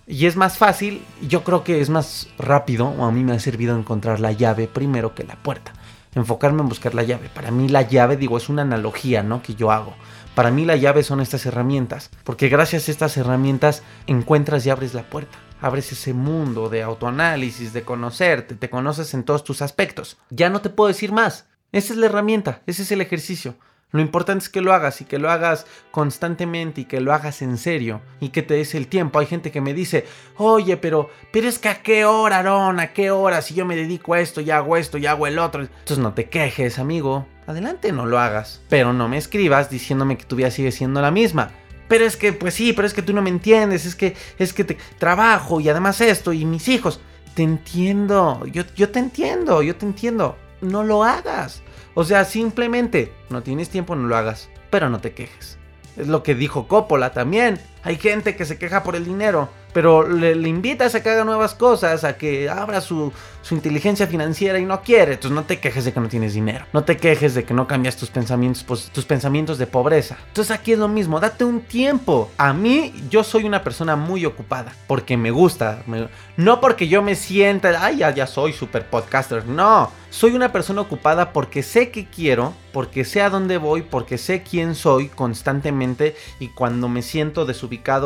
Y es más fácil, yo creo que es más rápido, o a mí me ha servido encontrar la llave primero que la puerta. Enfocarme en buscar la llave. Para mí la llave, digo, es una analogía, ¿no? Que yo hago. Para mí la llave son estas herramientas, porque gracias a estas herramientas encuentras y abres la puerta. Abres ese mundo de autoanálisis, de conocerte, te conoces en todos tus aspectos. Ya no te puedo decir más. Esa es la herramienta, ese es el ejercicio. Lo importante es que lo hagas y que lo hagas constantemente y que lo hagas en serio y que te des el tiempo. Hay gente que me dice, oye, pero, pero es que a qué hora, Aaron, a qué hora, si yo me dedico a esto y hago esto y hago el otro. Entonces no te quejes, amigo adelante no lo hagas. Pero no me escribas diciéndome que tu vida sigue siendo la misma. Pero es que, pues sí, pero es que tú no me entiendes, es que, es que te trabajo y además esto y mis hijos. Te entiendo, yo, yo te entiendo, yo te entiendo. No lo hagas. O sea, simplemente no tienes tiempo, no lo hagas. Pero no te quejes. Es lo que dijo Coppola también. Hay gente que se queja por el dinero, pero le, invitas a que haga nuevas cosas, a que abra su, su, inteligencia financiera y no quiere. Entonces no te quejes de que no tienes dinero. No te quejes de que no cambias tus pensamientos, pues, tus pensamientos de pobreza. Entonces aquí es lo mismo, date un tiempo. A mí, yo soy una persona muy ocupada, porque me gusta. no porque yo me sienta, ay, ya, soy super podcaster. No, soy una persona ocupada porque sé que quiero, porque sé a dónde voy, porque sé quién soy constantemente y cuando me siento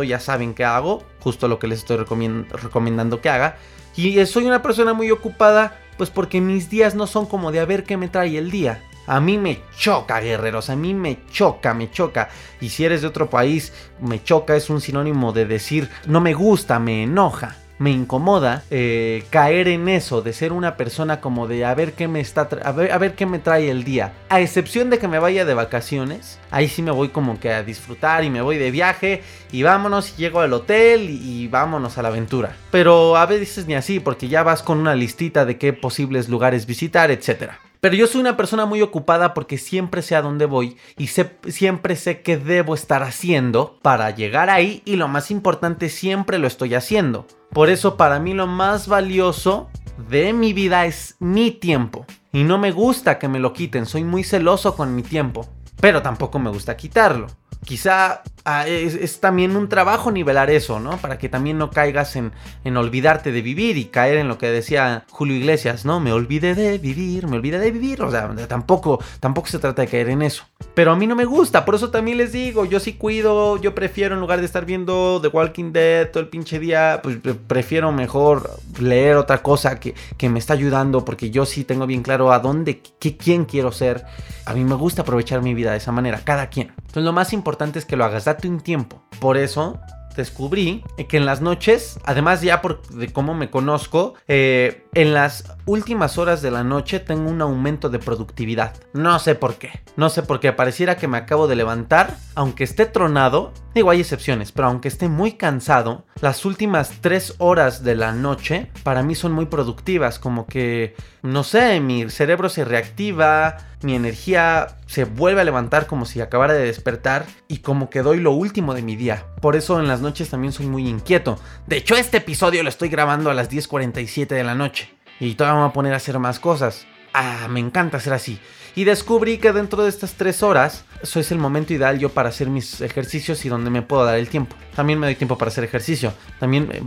ya saben qué hago, justo lo que les estoy recomendando que haga. Y soy una persona muy ocupada pues porque mis días no son como de a ver qué me trae el día. A mí me choca, guerreros, a mí me choca, me choca. Y si eres de otro país, me choca es un sinónimo de decir no me gusta, me enoja me incomoda eh, caer en eso de ser una persona como de a ver qué me está a ver, a ver qué me trae el día a excepción de que me vaya de vacaciones ahí sí me voy como que a disfrutar y me voy de viaje y vámonos y llego al hotel y, vámonos a la aventura. Pero a veces ni así porque ya vas con una listita de qué posibles lugares visitar etcétera. Pero yo soy una persona muy ocupada porque siempre sé a dónde voy y siempre sé qué debo estar haciendo para llegar ahí y lo más importante siempre lo estoy haciendo. Por eso para mí lo más valioso de mi vida es mi tiempo. Y no me gusta que me lo quiten, soy muy celoso con mi tiempo. Pero tampoco me gusta quitarlo. Quizá ah, es, también un trabajo nivelar eso, ¿no? Para que también no caigas en, en, olvidarte de vivir y caer en lo que decía Julio Iglesias, ¿no? Me olvidé de vivir, me olvidé de vivir. O sea, tampoco, tampoco se trata de caer en eso. Pero a mí no me gusta, por eso también les digo, yo sí cuido, yo prefiero en lugar de estar viendo The Walking Dead todo el pinche día, pues prefiero mejor leer otra cosa que, que me está ayudando, porque yo sí tengo bien claro a dónde, qué, quién quiero ser. A mí me gusta aprovechar mi vida de esa manera, cada quien. Entonces lo más importante es que lo hagas, date un tiempo. Por eso descubrí que en las noches, además ya por de cómo me conozco, eh, en las últimas horas de la noche tengo un aumento de productividad. No sé por qué. No sé por qué. Pareciera que me acabo de levantar, aunque esté tronado. Digo, hay excepciones, pero aunque esté muy cansado, las últimas tres horas de la noche para mí son muy productivas. Como que, no sé, mi cerebro se reactiva, mi energía se vuelve a levantar como si acabara de despertar y como que doy lo último de mi día. Por eso en las noches también soy muy inquieto. De hecho, este episodio lo estoy grabando a las 10.47 de la noche y todavía me voy a poner a hacer más cosas. Ah, me encanta ser así. Y descubrí que dentro de estas tres horas, eso es el momento ideal yo para hacer mis ejercicios y donde me puedo dar el tiempo. También me doy tiempo para hacer ejercicio. También, eh,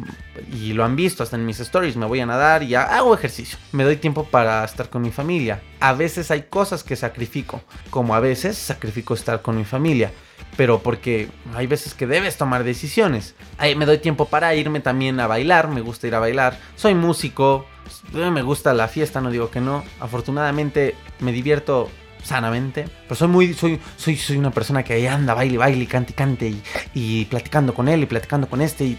y lo han visto hasta en mis stories, me voy a nadar y hago ejercicio. Me doy tiempo para estar con mi familia. A veces hay cosas que sacrifico, como a veces sacrifico estar con mi familia. Pero porque hay veces que debes tomar decisiones. Ahí me doy tiempo para irme también a bailar, me gusta ir a bailar. Soy músico, me gusta la fiesta, no digo que no. Afortunadamente me divierto sanamente. Pero soy muy, soy, soy, soy una persona que ahí anda, baile, baile, cante, cante y, y platicando con él y platicando con este. Y,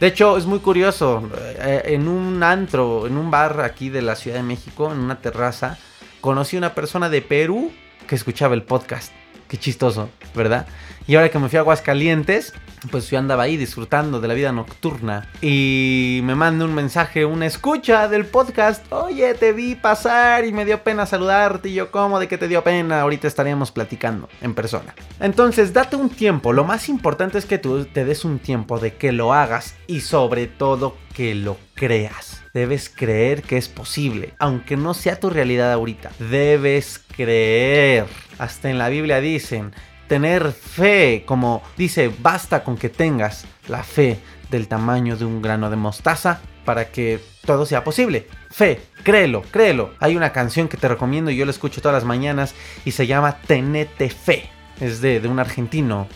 de hecho, es muy curioso. Eh, en un antro, en un bar aquí de la Ciudad de México, en una terraza, conocí una persona de Perú que escuchaba el podcast. Qué chistoso, ¿verdad? Y ahora que me fui a Aguascalientes, pues yo andaba ahí disfrutando de la vida nocturna. Y me manda un mensaje, una escucha del podcast. Oye, te vi pasar y me dio pena saludarte. Y yo, ¿cómo de que te dio pena? Ahorita estaríamos platicando en persona. Entonces, date un tiempo. Lo más importante es que tú te des un tiempo de que lo hagas y sobre todo que lo creas. Debes creer que es posible, aunque no sea tu realidad ahorita. Debes creer. Hasta en la Biblia dicen, tener fe, como dice, basta con que tengas la fe del tamaño de un grano de mostaza para que todo sea posible. Fe, créelo, créelo. Hay una canción que te recomiendo y yo la escucho todas las mañanas y se llama Tenete Fe. Es de, un argentino,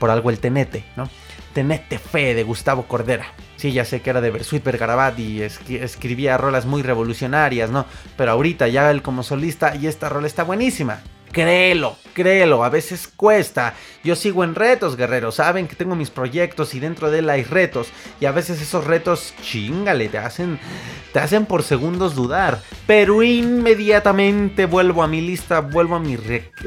por algo el Tenete, ¿no? Tenete Fe de Gustavo Cordera. Sí, ya sé que era de Bersuit Bergarabat y escribía rolas muy revolucionarias, ¿no? Pero ahorita ya él como solista y esta rola está buenísima. Créelo, créelo, a veces cuesta. Yo sigo en retos, guerreros. Saben que tengo mis proyectos y dentro de él hay retos. Y a veces esos retos, chingale, te hacen, te hacen por segundos dudar. Pero inmediatamente vuelvo a mi lista, vuelvo a mi,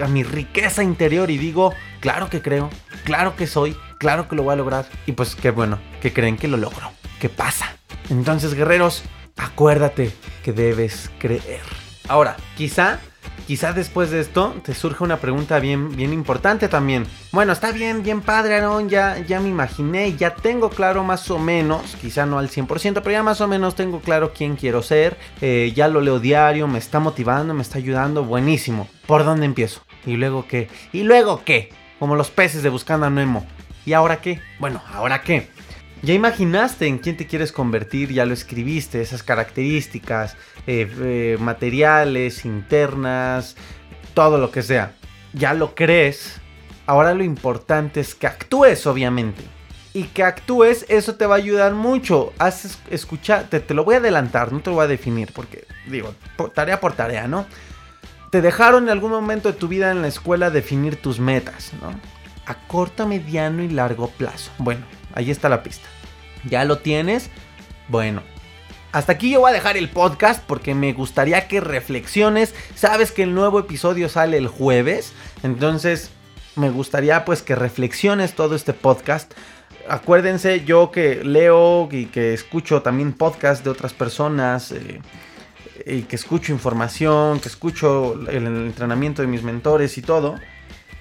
a mi riqueza interior y digo, claro que creo, claro que soy, claro que lo voy a lograr. Y pues qué bueno, que creen que lo logro. ¿Qué pasa? Entonces, guerreros, acuérdate que debes creer. Ahora, quizá quizá después de esto te surge una pregunta bien, bien importante también. Bueno, está bien, bien padre, Aaron, ya, ya me imaginé, ya tengo claro más o menos, quizá no al 100%, pero ya más o menos tengo claro quién quiero ser, eh, ya lo leo diario, me está motivando, me está ayudando, buenísimo. ¿Por dónde empiezo? ¿Y luego qué? ¿Y luego qué? Como los peces de Buscando a Nemo. ¿Y ahora qué? Bueno, ¿ahora qué? Ya imaginaste en quién te quieres convertir, ya lo escribiste, esas características, eh, eh, materiales, internas, todo lo que sea. Ya lo crees. Ahora lo importante es que actúes, obviamente. Y que actúes, eso te va a ayudar mucho. Haz escuchar, te, te lo voy a adelantar, no te lo voy a definir, porque digo, tarea por tarea, ¿no? Te dejaron en algún momento de tu vida en la escuela definir tus metas, ¿no? a corto, mediano y largo plazo. Bueno, ahí está la pista. ¿Ya lo tienes? Bueno. Hasta aquí yo voy a dejar el podcast porque me gustaría que reflexiones. Sabes que el nuevo episodio sale el jueves. Entonces me gustaría pues que reflexiones todo este podcast. Acuérdense, yo que leo y que escucho también podcast de otras personas. Eh, y que escucho información, que escucho el entrenamiento de mis mentores y todo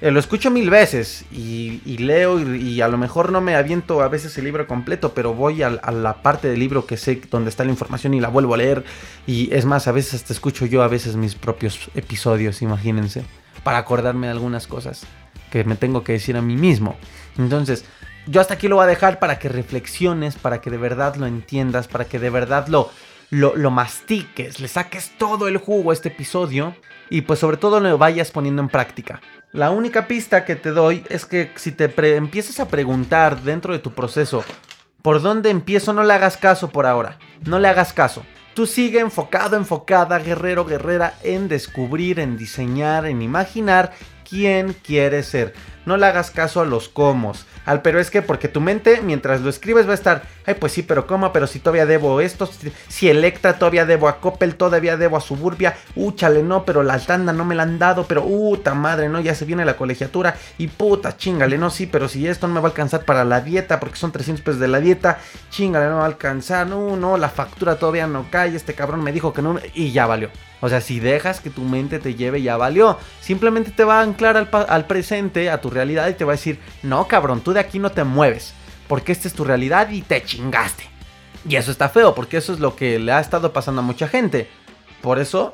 eh, lo escucho mil veces y, leo y, a lo mejor no me aviento a veces el libro completo, pero voy a, la parte del libro que sé donde está la información y la vuelvo a leer. Y es más, a veces hasta escucho yo a veces mis propios episodios, imagínense, para acordarme de algunas cosas que me tengo que decir a mí mismo. Entonces, yo hasta aquí lo voy a dejar para que reflexiones, para que de verdad lo entiendas, para que de verdad lo, lo, lo mastiques, le saques todo el jugo a este episodio y pues sobre todo lo vayas poniendo en práctica. La única pista que te doy es que si te empiezas a preguntar dentro de tu proceso por dónde empiezo, no le hagas caso por ahora. No le hagas caso. Tú sigue enfocado, enfocada, guerrero, guerrera, en descubrir, en diseñar, en imaginar quién quieres ser. No le hagas caso a los comos. Al pero es que porque tu mente mientras lo escribes va a estar, ay pues sí, pero cómo, pero si todavía debo esto, si, Electra todavía debo a Coppel, todavía debo a Suburbia, úchale, no, pero la tanda no me la han dado, pero puta madre, no, ya se viene la colegiatura y puta, chingale, no, sí, pero si esto no me va a alcanzar para la dieta, porque son 300 pesos de la dieta, chingale, no va a alcanzar, no, no, la factura todavía no cae, este cabrón me dijo que no, y ya valió. O sea, si dejas que tu mente te lleve, ya valió. Simplemente te va a anclar al, al presente, a tu realidad y te va a decir, no cabrón, tú de aquí no te mueves, porque esta es tu realidad y te chingaste. Y eso está feo, porque eso es lo que le ha estado pasando a mucha gente. Por eso,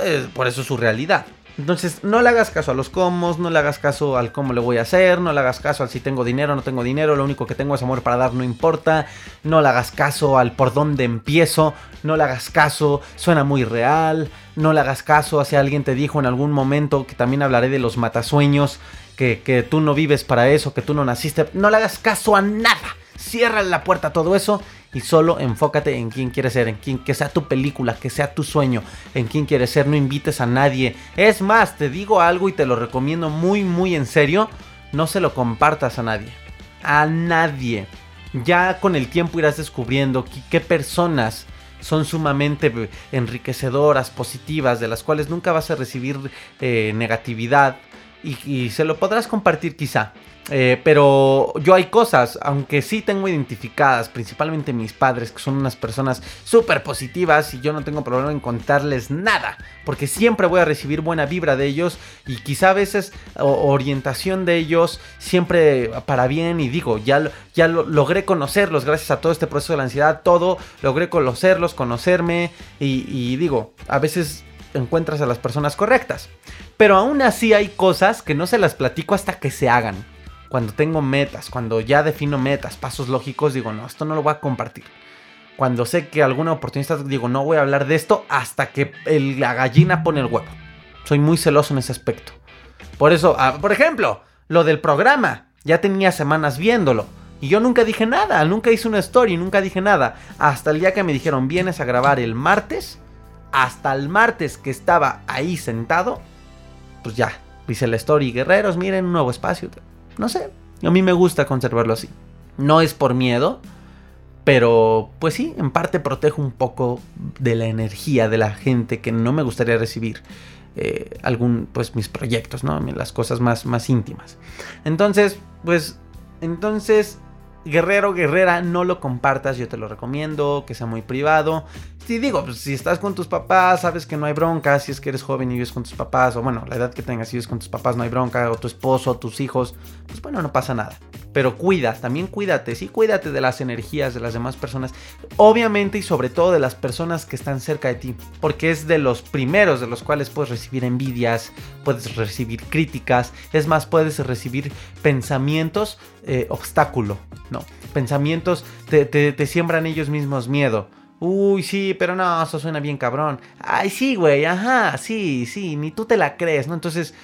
eh, por eso es su realidad. Entonces, no le hagas caso a los cómo, no le hagas caso al cómo le voy a hacer, no le hagas caso al si tengo dinero no tengo dinero, lo único que tengo es amor para dar, no importa. No le hagas caso al por dónde empiezo, no le hagas caso, suena muy real. No le hagas caso a si alguien te dijo en algún momento, que también hablaré de los matasueños, que, que tú no vives para eso, que tú no naciste. No le hagas caso a nada. Cierra la puerta a todo eso y solo enfócate en quién quieres ser, en quién que sea tu película, que sea tu sueño, en quién quieres ser, no invites a nadie. Es más, te digo algo y te lo recomiendo muy muy en serio, no se lo compartas a nadie. A nadie. Ya con el tiempo irás descubriendo qué personas son sumamente enriquecedoras, positivas, de las cuales nunca vas a recibir eh, negatividad y, se lo podrás compartir quizá. Eh, pero yo hay cosas, aunque sí tengo identificadas, principalmente mis padres, que son unas personas súper positivas y yo no tengo problema en contarles nada, porque siempre voy a recibir buena vibra de ellos y quizá a veces orientación de ellos siempre para bien y digo, ya, ya logré conocerlos gracias a todo este proceso de la ansiedad, todo, logré conocerlos, conocerme y, y digo, a veces encuentras a las personas correctas. Pero aún así hay cosas que no se las platico hasta que se hagan. Cuando tengo metas, cuando ya defino metas, pasos lógicos, digo, no, esto no lo voy a compartir. Cuando sé que alguna oportunidad, digo, no voy a hablar de esto hasta que la gallina pone el huevo. Soy muy celoso en ese aspecto. Por eso, ah, por ejemplo, lo del programa. Ya tenía semanas viéndolo. Y yo nunca dije nada, nunca hice una story, nunca dije nada. Hasta el día que me dijeron, vienes a grabar el martes. Hasta el martes que estaba ahí sentado, pues ya, dice la story, guerreros, miren un nuevo espacio. No sé, a mí me gusta conservarlo así. No es por miedo, pero pues sí, en parte protejo un poco de la energía de la gente que no me gustaría recibir. Eh, algún, pues mis proyectos, ¿no? Las cosas más, más íntimas. Entonces, pues, entonces, guerrero, guerrera, no lo compartas, yo te lo recomiendo, que sea muy privado. Sí, digo, pues, si estás con tus papás, sabes que no hay bronca. Si es que eres joven y vives con tus papás, o bueno, la edad que tengas y vives con tus papás, no hay bronca. O tu esposo, tus hijos, pues bueno, no pasa nada. Pero cuida, también cuídate, sí, cuídate de las energías de las demás personas. Obviamente y sobre todo de las personas que están cerca de ti. Porque es de los primeros de los cuales puedes recibir envidias, puedes recibir críticas. Es más, puedes recibir pensamientos eh, obstáculo, ¿no? Pensamientos te, te siembran ellos mismos miedo. Uy, sí, pero no, eso suena bien cabrón. Ay, sí, güey, ajá, sí, sí, ni tú te la crees, ¿no? Entonces,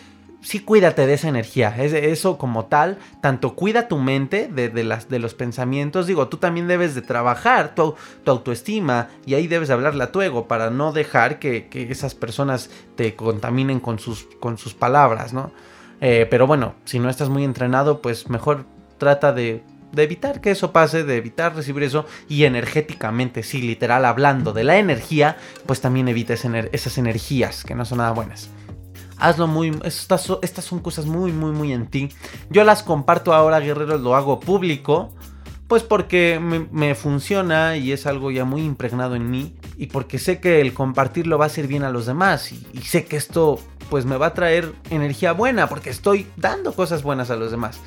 sí cuídate de esa energía, eso como tal, tanto cuida tu mente de, las, de los pensamientos, digo, tú también debes de trabajar tu, autoestima y ahí debes hablarle a tu ego para no dejar que, esas personas te contaminen con sus, con sus palabras, ¿no? Eh, pero bueno, si no estás muy entrenado, pues mejor trata de de evitar que eso pase, de evitar recibir eso y energéticamente, sí, literal hablando de la energía, pues también evita esas energías que no son nada buenas. Hazlo muy... Estas, estas son cosas muy, muy, muy en ti. Yo las comparto ahora, guerreros, lo hago público. Pues porque me, funciona y es algo ya muy impregnado en mí. Y porque sé que el compartirlo va a hacer bien a los demás. Y, y sé que esto pues me va a traer energía buena. Porque estoy dando cosas buenas a los demás.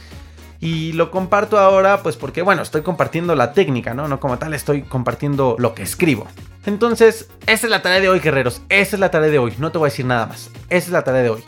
Y lo comparto ahora, pues porque, bueno, estoy compartiendo la técnica, ¿no? No como tal, estoy compartiendo lo que escribo. Entonces, esa es la tarea de hoy, guerreros. Esa es la tarea de hoy. No te voy a decir nada más. Esa es la tarea de hoy.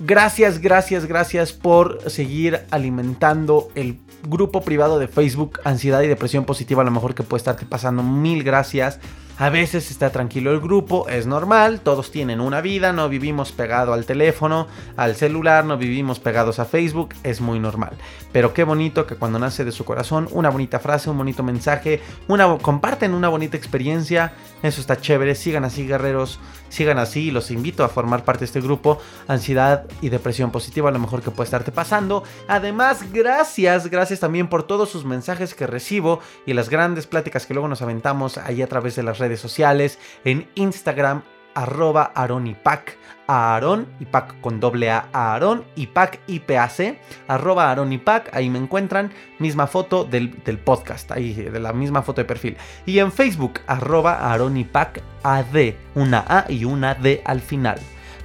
Gracias, gracias, gracias por seguir alimentando el grupo privado de Facebook Ansiedad y Depresión Positiva. A lo mejor que puede estarte pasando. Mil gracias. A veces está tranquilo el grupo, es normal, todos tienen una vida, no vivimos pegado al teléfono, al celular, no vivimos pegados a Facebook, es muy normal. Pero qué bonito que cuando nace de su corazón una bonita frase, un bonito mensaje, una, comparten una bonita experiencia, eso está chévere, sigan así guerreros, sigan así, los invito a formar parte de este grupo, ansiedad y depresión positiva, a lo mejor que puede estarte pasando. Además, gracias, gracias también por todos sus mensajes que recibo y las grandes pláticas que luego nos aventamos ahí a través de las redes sociales, en Instagram, arroba aronipac, Aaron, Ipac con doble A, Aaron, Ipac, IPAC, arroba Aaron Ipac, ahí me encuentran, misma foto del, del, podcast, ahí de la misma foto de perfil. Y en Facebook, arroba Aaron Ipac, AD, una A y una D al final.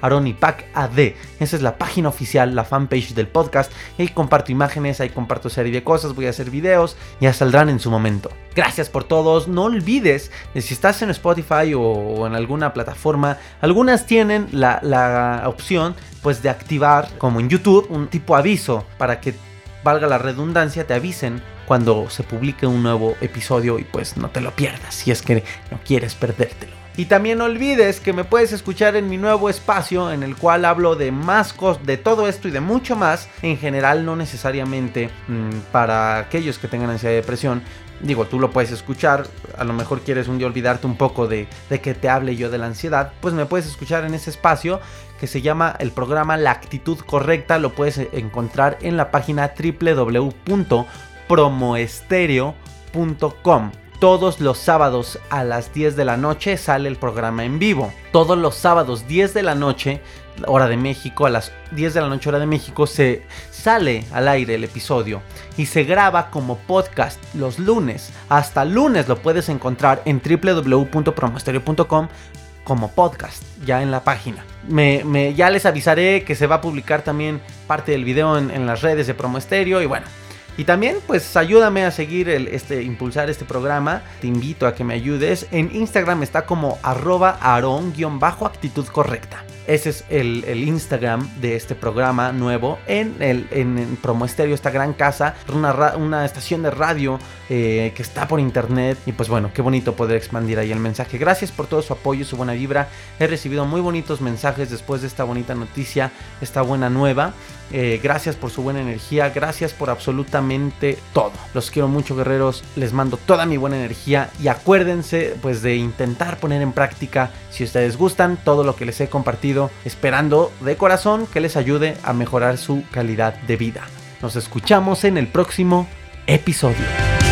Aronipac AD. Esa es la página oficial, la fanpage del podcast. Ahí comparto imágenes, ahí comparto serie de cosas, voy a hacer videos, ya saldrán en su momento. Gracias por todos. No olvides, si estás en Spotify o en alguna plataforma, algunas tienen la, la opción pues de activar, como en YouTube, un tipo aviso para que valga la redundancia, te avisen cuando se publique un nuevo episodio y pues no te lo pierdas si es que no quieres perdértelo. Y también olvides que me puedes escuchar en mi nuevo espacio en el cual hablo de más cosas, de todo esto y de mucho más. En general, no necesariamente mmm, para aquellos que tengan ansiedad y depresión. Digo, tú lo puedes escuchar, a lo mejor quieres un día olvidarte un poco de, de que te hable yo de la ansiedad, pues me puedes escuchar en ese espacio que se llama el programa La Actitud Correcta, lo puedes encontrar en la página www.promoestereo.com todos los sábados a las 10 de la noche sale el programa en vivo. Todos los sábados 10 de la noche, hora de México, a las 10 de la noche hora de México, se sale al aire el episodio y se graba como podcast los lunes. Hasta lunes lo puedes encontrar en www.promostereo.com como podcast, ya en la página. Me, ya les avisaré que se va a publicar también parte del video en, las redes de Promo Estéreo y bueno, y también, pues ayúdame a seguir el, este, impulsar este programa. Te invito a que me ayudes. En Instagram está como arroba aron-actitud correcta. Ese es el, Instagram de este programa nuevo en, el, en, en esta gran casa, una, una estación de radio eh, que está por internet. Y pues bueno, qué bonito poder expandir ahí el mensaje. Gracias por todo su apoyo, su buena vibra. He recibido muy bonitos mensajes después de esta bonita noticia, esta buena nueva. Eh, gracias por su buena energía, gracias por absolutamente todo. Los quiero mucho guerreros, les mando toda mi buena energía y acuérdense pues de intentar poner en práctica si ustedes gustan todo lo que les he compartido, esperando de corazón que les ayude a mejorar su calidad de vida. Nos escuchamos en el próximo episodio.